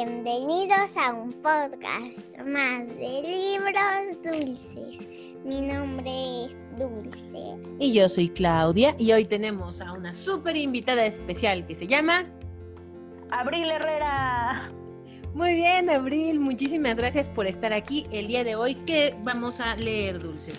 Bienvenidos a un podcast más de libros dulces. Mi nombre es Dulce. Y yo soy Claudia y hoy tenemos a una súper invitada especial que se llama Abril Herrera. Muy bien, Abril, muchísimas gracias por estar aquí el día de hoy. ¿Qué vamos a leer, Dulce?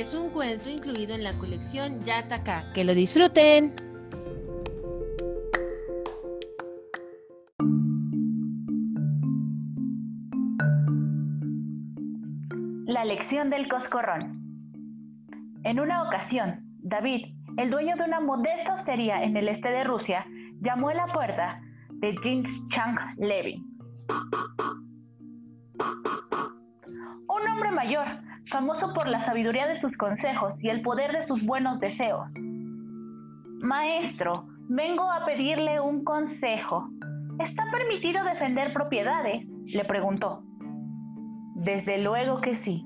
Es un cuento incluido en la colección Yataka. Que lo disfruten. La lección del coscorrón. En una ocasión, David, el dueño de una modesta hostería en el este de Rusia, llamó a la puerta de Jins Chang Levy. Un hombre mayor, famoso por la sabiduría de sus consejos y el poder de sus buenos deseos. Maestro, vengo a pedirle un consejo. ¿Está permitido defender propiedades? le preguntó. Desde luego que sí.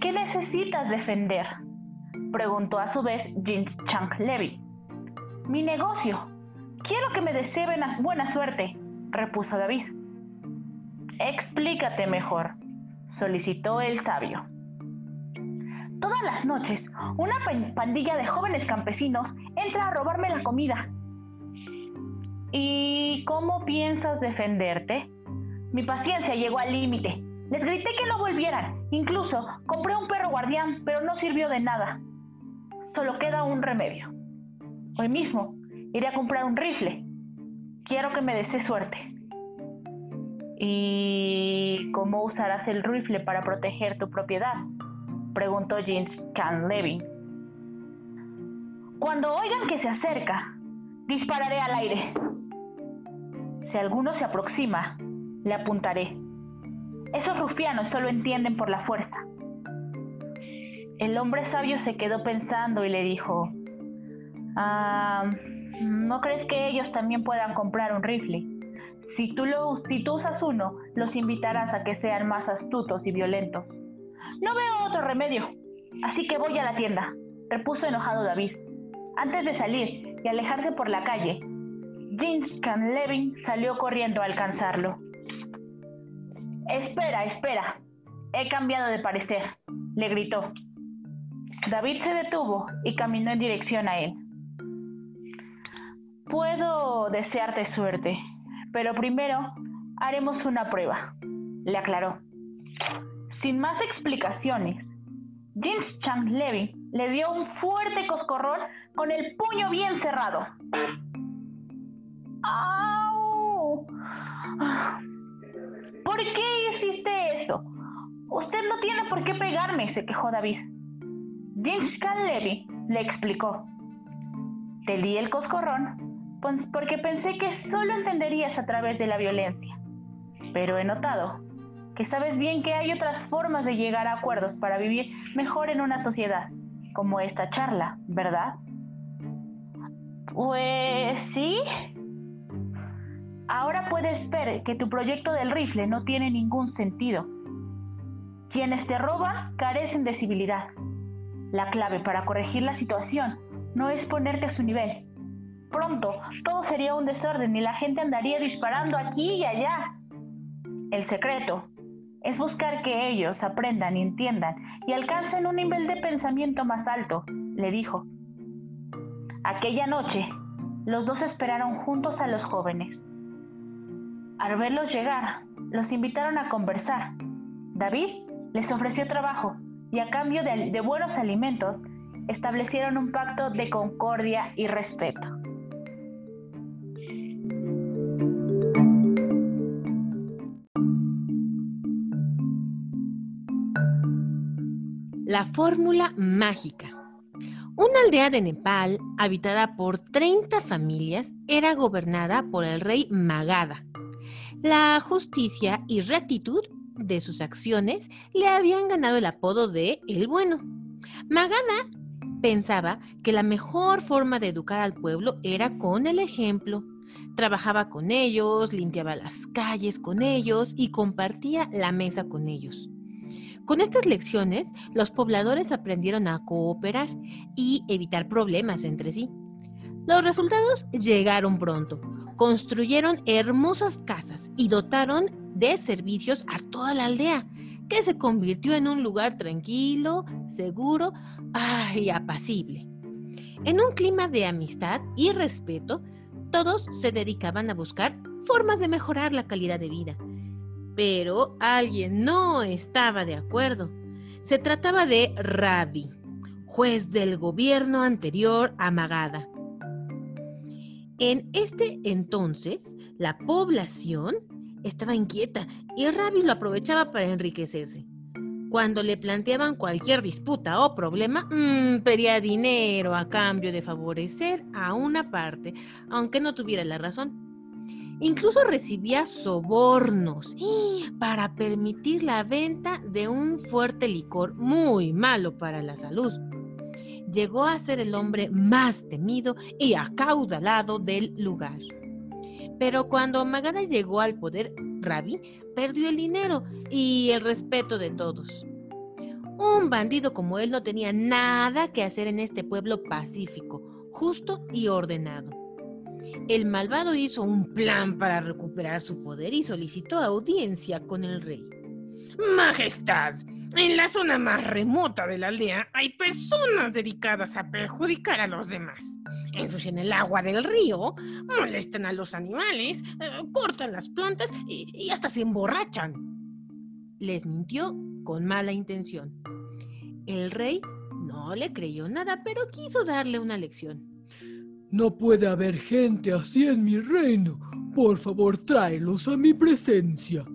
¿Qué necesitas defender? Preguntó a su vez Jin Chang Levy. Mi negocio. Quiero que me desee buena- buena suerte, repuso David. Explícate mejor, solicitó el sabio. Todas las noches, una pan- pandilla de jóvenes campesinos entra a robarme la comida. ¿Y cómo piensas defenderte? Mi paciencia llegó al límite. Les grité que no volvieran. Incluso compré un perro guardián, pero no sirvió de nada. Solo queda un remedio. Hoy mismo iré a comprar un rifle. Quiero que me desee suerte. ¿Y cómo usarás el rifle para proteger tu propiedad? Preguntó James Can Levy. Cuando oigan que se acerca, dispararé al aire. Si alguno se aproxima, le apuntaré. Esos rufianos solo entienden por la fuerza. El hombre sabio se quedó pensando y le dijo, "Ah, ¿no crees que ellos también puedan comprar un rifle? Si tú, lo, si tú usas uno, los invitarás a que sean más astutos y violentos. No veo otro remedio, así que voy a la tienda, repuso enojado David. Antes de salir y alejarse por la calle, James Canlevin salió corriendo a alcanzarlo. Espera, espera. He cambiado de parecer, le gritó. David se detuvo y caminó en dirección a él. Puedo desearte suerte, pero primero haremos una prueba, le aclaró. Sin más explicaciones, James Chang Levy le dio un fuerte coscorrón con el puño bien cerrado. ¡Au! ¿Por qué hiciste eso? Usted no tiene por qué pegarme, se quejó David. James Can Levy le explicó. Te di el coscorrón pues, porque pensé que solo entenderías a través de la violencia. Pero he notado que sabes bien que hay otras formas de llegar a acuerdos para vivir mejor en una sociedad, como esta charla, ¿verdad? Pues sí. Ahora puedes ver que tu proyecto del rifle no tiene ningún sentido. Quienes te roban carecen de civilidad. La clave para corregir la situación no es ponerte a su nivel. Pronto todo sería un desorden y la gente andaría disparando aquí y allá. El secreto es buscar que ellos aprendan y entiendan y alcancen un nivel de pensamiento más alto, le dijo. Aquella noche, los dos esperaron juntos a los jóvenes. Al verlos llegar, los invitaron a conversar. David les ofreció trabajo y a cambio de, de buenos alimentos establecieron un pacto de concordia y respeto. La fórmula mágica. Una aldea de Nepal, habitada por 30 familias, era gobernada por el rey Magadha. La justicia y rectitud de sus acciones le habían ganado el apodo de El Bueno. Magada pensaba que la mejor forma de educar al pueblo era con el ejemplo. Trabajaba con ellos, limpiaba las calles con ellos y compartía la mesa con ellos. Con estas lecciones, los pobladores aprendieron a cooperar y evitar problemas entre sí. Los resultados llegaron pronto. Construyeron hermosas casas y dotaron de servicios a toda la aldea, que se convirtió en un lugar tranquilo, seguro y apacible. En un clima de amistad y respeto, todos se dedicaban a buscar formas de mejorar la calidad de vida. Pero alguien no estaba de acuerdo. Se trataba de Rabi, juez del gobierno anterior a Magada. En este entonces, la población estaba inquieta y Rabi lo aprovechaba para enriquecerse. Cuando le planteaban cualquier disputa o problema, mm, pedía dinero a cambio de favorecer a una parte, aunque no tuviera la razón. Incluso recibía sobornos para permitir la venta de un fuerte licor muy malo para la salud. Llegó a ser el hombre más temido y acaudalado del lugar. Pero cuando Magada llegó al poder, Rabi perdió el dinero y el respeto de todos. Un bandido como él no tenía nada que hacer en este pueblo pacífico, justo y ordenado. El malvado hizo un plan para recuperar su poder y solicitó audiencia con el rey. Majestad, en la zona más remota de la aldea hay personas dedicadas a perjudicar a los demás ensucian el agua del río, molestan a los animales, eh, cortan las plantas y, hasta se emborrachan. Les mintió con mala intención. El rey no le creyó nada, pero quiso darle una lección. No puede haber gente así en mi reino. Por favor, tráelos a mi presencia,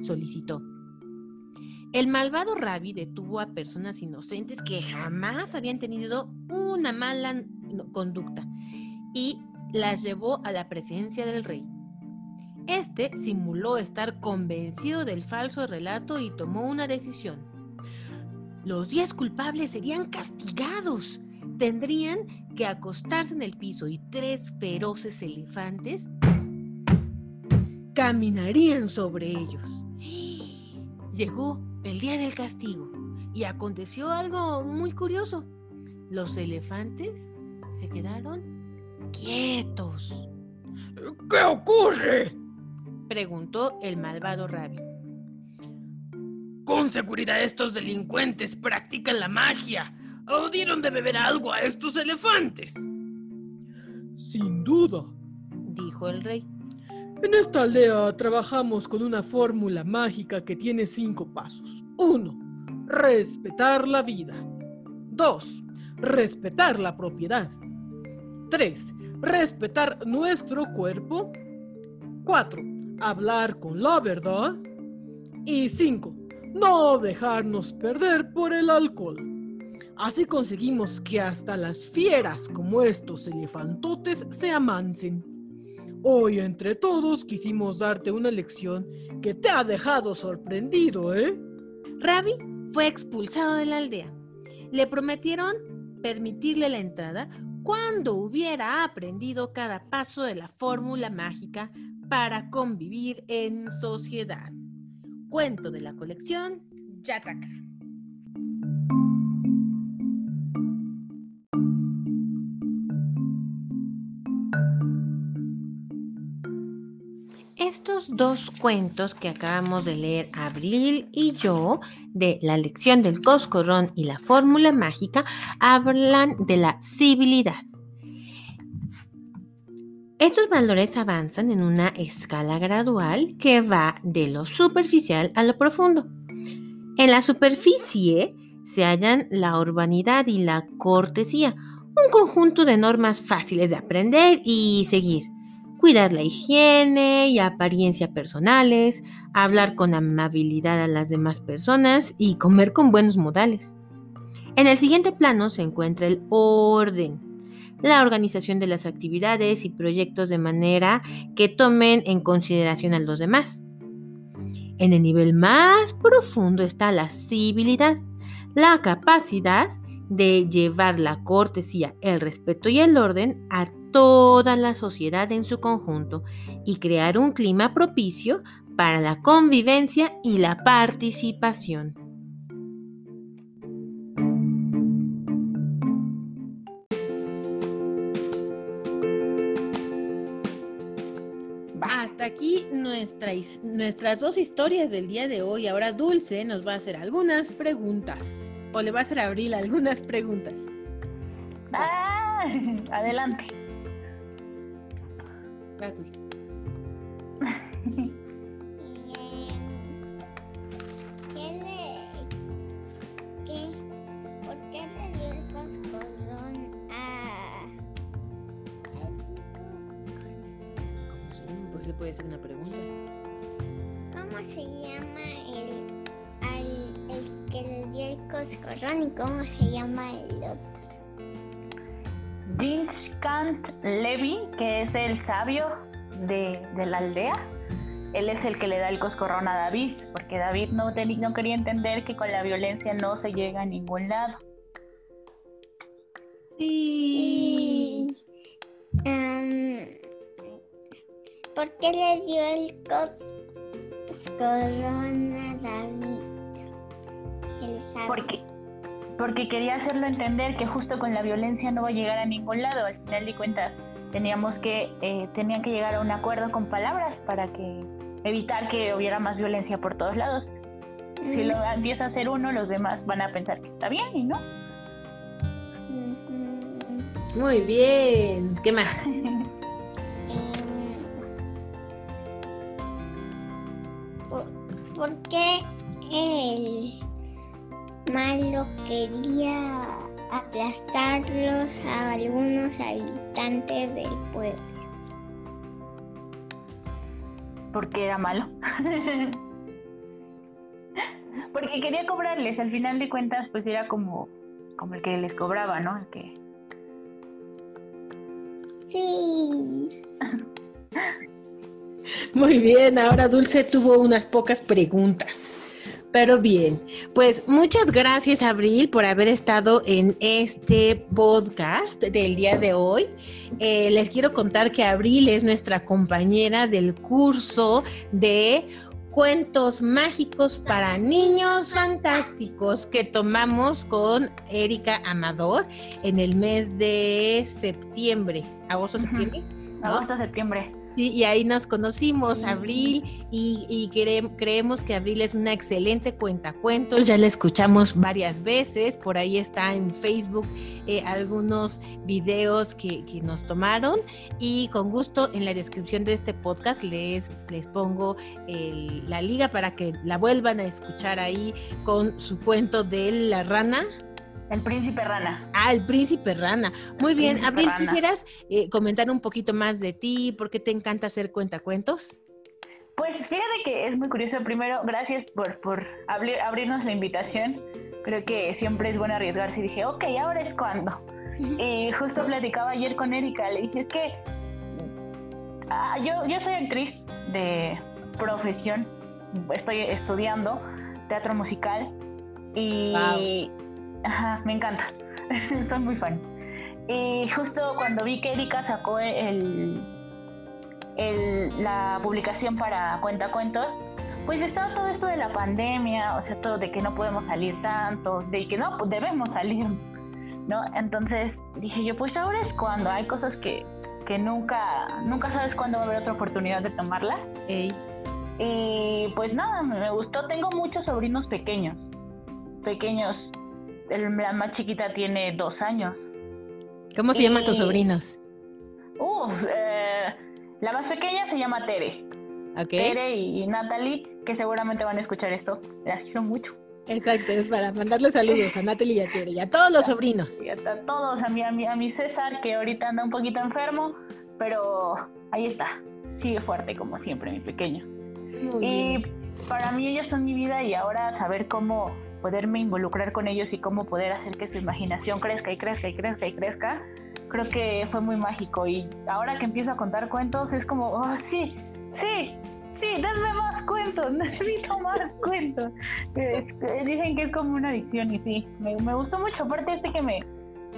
solicitó. El malvado Rabi detuvo a personas inocentes que jamás habían tenido una mala conducta y las llevó a la presencia del rey. Este simuló estar convencido del falso relato y tomó una decisión. Los diez culpables serían castigados. Tendrían que acostarse en el piso y tres feroces elefantes caminarían sobre ellos. Llegó el día del castigo y aconteció algo muy curioso. Los elefantes se quedaron quietos. ¿Qué ocurre? preguntó el malvado Rabi. Con seguridad estos delincuentes practican la magia o dieron de beber algo a estos elefantes. Sin duda, dijo el rey. En esta aldea trabajamos con una fórmula mágica que tiene cinco pasos. Uno, respetar la vida. Dos, respetar la propiedad. 3. Respetar nuestro cuerpo. 4. Hablar con la verdad. Y 5. No dejarnos perder por el alcohol. Así conseguimos que hasta las fieras como estos elefantotes se amansen. Hoy entre todos quisimos darte una lección que te ha dejado sorprendido, ¿eh? Ravi fue expulsado de la aldea. Le prometieron permitirle la entrada cuando hubiera aprendido cada paso de la fórmula mágica para convivir en sociedad. Cuento de la colección Yataka. Estos dos cuentos que acabamos de leer Abril y yo de la lección del coscorrón y la fórmula mágica hablan de la civilidad. Estos valores avanzan en una escala gradual que va de lo superficial a lo profundo. En la superficie se hallan la urbanidad y la cortesía, un conjunto de normas fáciles de aprender y seguir cuidar la higiene y apariencia personales, hablar con amabilidad a las demás personas y comer con buenos modales. En el siguiente plano se encuentra el orden, la organización de las actividades y proyectos de manera que tomen en consideración a los demás. En el nivel más profundo está la civilidad, la capacidad de llevar la cortesía, el respeto y el orden a toda la sociedad en su conjunto y crear un clima propicio para la convivencia y la participación. Hasta aquí nuestras dos historias del día de hoy. Ahora Dulce nos va a hacer algunas preguntas. O le va a hacer a Abril algunas preguntas. Ah, adelante. ¿Cómo se llama? Pues se puede hacer una pregunta. ¿Cómo se llama el, al, el que le dio el coscorrón y cómo se llama el otro? Levy, que es el sabio de, de la aldea, él es el que le da el coscorrón a David, porque David no, quería entender que con la violencia no se llega a ningún lado. Sí. Am, ¿Por qué le dio el coscorrón a David? El sabio. Porque, porque quería hacerlo entender que justo con la violencia no va a llegar a ningún lado. Al final de cuentas, teníamos que, eh, tenían que llegar a un acuerdo con palabras para que evitar que hubiera más violencia por todos lados. Si lo empieza a hacer uno, los demás van a pensar que está bien y no. Muy bien. ¿Qué más? Em, ¿por, por qué el malo quería aplastarlos a algunos habitantes del pueblo? porque era malo. porque quería cobrarles, al final de cuentas, pues era como, como el que les cobraba, ¿no? El que... Sí. Muy bien, ahora Dulce tuvo unas pocas preguntas. Pero bien, pues muchas gracias Abril por haber estado en este podcast del día de hoy. Eh, les quiero contar que Abril es nuestra compañera del curso de cuentos mágicos para niños fantásticos que tomamos con Erika Amador en el mes de septiembre, agosto, septiembre. ¿no? Agosto, septiembre. Sí, y ahí nos conocimos, Abril, y, y cre- creemos que Abril es una excelente cuentacuentos. Ya la escuchamos varias veces, por ahí está en Facebook eh, algunos videos que, que nos tomaron. Y con gusto en la descripción de este podcast les, les pongo el- la liga para que la vuelvan a escuchar ahí con su cuento de la rana. El príncipe rana. Ah, el príncipe rana. Muy bien, Abril, rana. ¿quisieras eh, comentar un poquito más de ti? ¿Por qué te encanta hacer cuentacuentos? Pues fíjate que es muy curioso. Primero, gracias por, por abrir- abrirnos la invitación. Creo que siempre es bueno arriesgarse. Y dije, ok, ahora es cuando. Y justo platicaba ayer con Erika. Le dije, es que ah, yo, yo soy actriz de profesión. Estoy estudiando teatro musical. Y ajá, me encanta. soy muy fan. Y justo cuando vi que Erika sacó el, el- la publicación para Cuentacuentos, pues estaba todo esto de la pandemia, o sea, todo de que no podemos salir tanto, de que no, pues debemos salir, ¿no? Entonces dije yo, pues ahora es cuando hay cosas que, que nunca, nunca sabes cuándo va a haber otra oportunidad de tomarlas. Ey, Y pues nada, me gustó. Tengo muchos sobrinos pequeños. Pequeños. El- la más chiquita tiene dos años. ¿Cómo se llaman tus sobrinos? Eh, la más pequeña se llama Tere. ¿Ok? Tere y Natalie, que seguramente van a escuchar esto. Las quiero mucho. Exacto, es para mandarle saludos a Natalie y a Tere y a todos los sobrinos. Y hasta todos, a mi, a, mi, a mi César, que ahorita anda un poquito enfermo, pero ahí está. Sigue fuerte como siempre, mi pequeño. Muy Y bien. para mí ellos son mi vida y ahora saber cómo poderme involucrar con ellos y cómo poder hacer que su imaginación crezca y crezca y crezca y crezca, creo que fue muy mágico. Y ahora que empiezo a contar cuentos es como, oh, sí, sí, sí, denme más cuentos. necesito más cuentos. Este, dicen que es como una adicción y sí, me, me gustó mucho. Aparte este que me,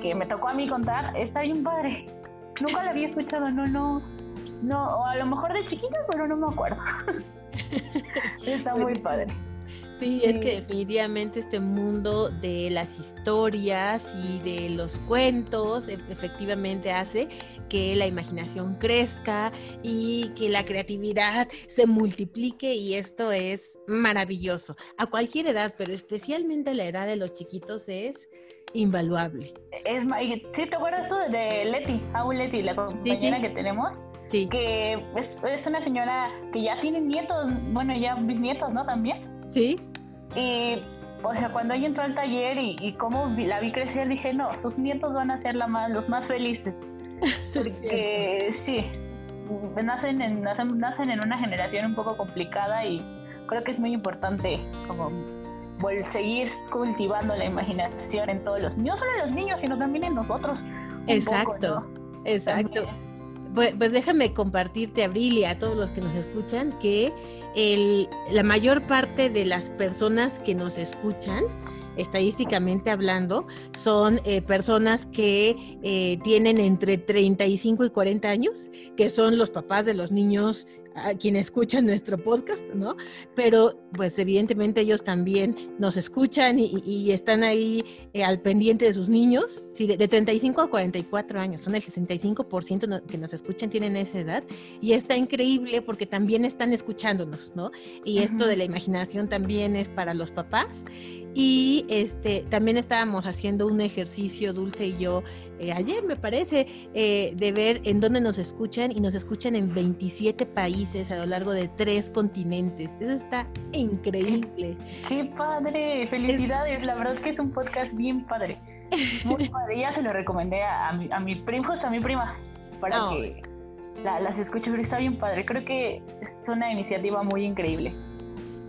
que me tocó a mí contar, está bien padre. Nunca lo había escuchado, no, no, no, o a lo mejor de chiquita, pero no me acuerdo. está muy padre. Sí, es que definitivamente este mundo de las historias y de los cuentos e, efectivamente hace que la imaginación crezca y que la creatividad se multiplique y esto es maravilloso. A cualquier edad, pero especialmente a la edad de los chiquitos es invaluable. Es, ¿Sí te acuerdas tú de Leti, Aún Leti, la compañera que tenemos? Sí. Que es, es una señora que ya tiene nietos, bueno, ya bisnietos, ¿no? También. Sí. Y, o sea, cuando ella entró al taller y, y cómo la vi crecer, dije, no, sus nietos van a ser la más, los más felices. Porque sí, nacen en, nacen, nacen en una generación un poco complicada y creo que es muy importante como seguir cultivando la imaginación en todos los no solo en los niños, sino también en nosotros. Exacto, exacto. Pues, pues, déjame compartirte, Abril, y a todos los que nos escuchan, que el, la mayor parte de las personas que nos escuchan, estadísticamente hablando, son eh, personas que eh, tienen entre 35 y 40 años, que son los papás de los niños a quienes escuchan nuestro podcast, ¿no? Pero pues evidentemente ellos también nos escuchan y, están ahí eh, al pendiente de sus niños, sí, de, 35 a 44 años, son el 65% que nos escuchan tienen esa edad y está increíble porque también están escuchándonos, ¿no? Y esto de la imaginación también es para los papás y este también estábamos haciendo un ejercicio, Dulce y yo, eh, ayer me parece, eh, de ver en dónde nos escuchan y nos escuchan en 27 países a lo largo de tres continentes. Eso está increíble. Qué padre, felicidades, la verdad es que es un podcast bien padre. Muy padre, ya se lo recomendé a, mi, a mi primo, a mi prima, para que las escuche, pero está bien padre. Creo que es una iniciativa muy increíble.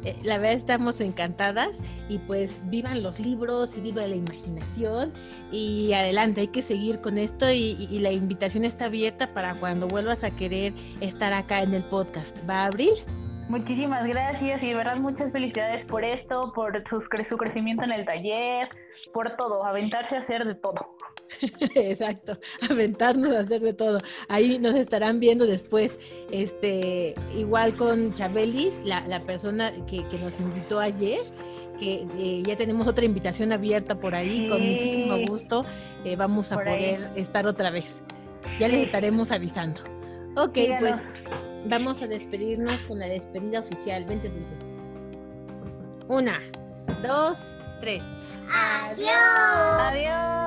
Eh, la verdad estamos encantadas y pues vivan los libros y viva la imaginación y adelante, hay que seguir con esto y, la invitación está abierta para cuando vuelvas a querer estar acá en el podcast. ¿Va a abrir? Muchísimas gracias y de verdad muchas felicidades por esto, por su, su crecimiento en el taller, por todo, aventarse a hacer de todo. Exacto, aventarnos a hacer de todo. Ahí nos estarán viendo después, este, igual con Chabelis, la, la persona que, que, nos invitó ayer, que eh, ya tenemos otra invitación abierta por ahí, con muchísimo gusto eh, vamos a poder estar otra vez. Ya les estaremos avisando. Ok, pues vamos a despedirnos con la despedida oficial. Vente, Dulce. Una, dos, tres. Adiós. Adiós.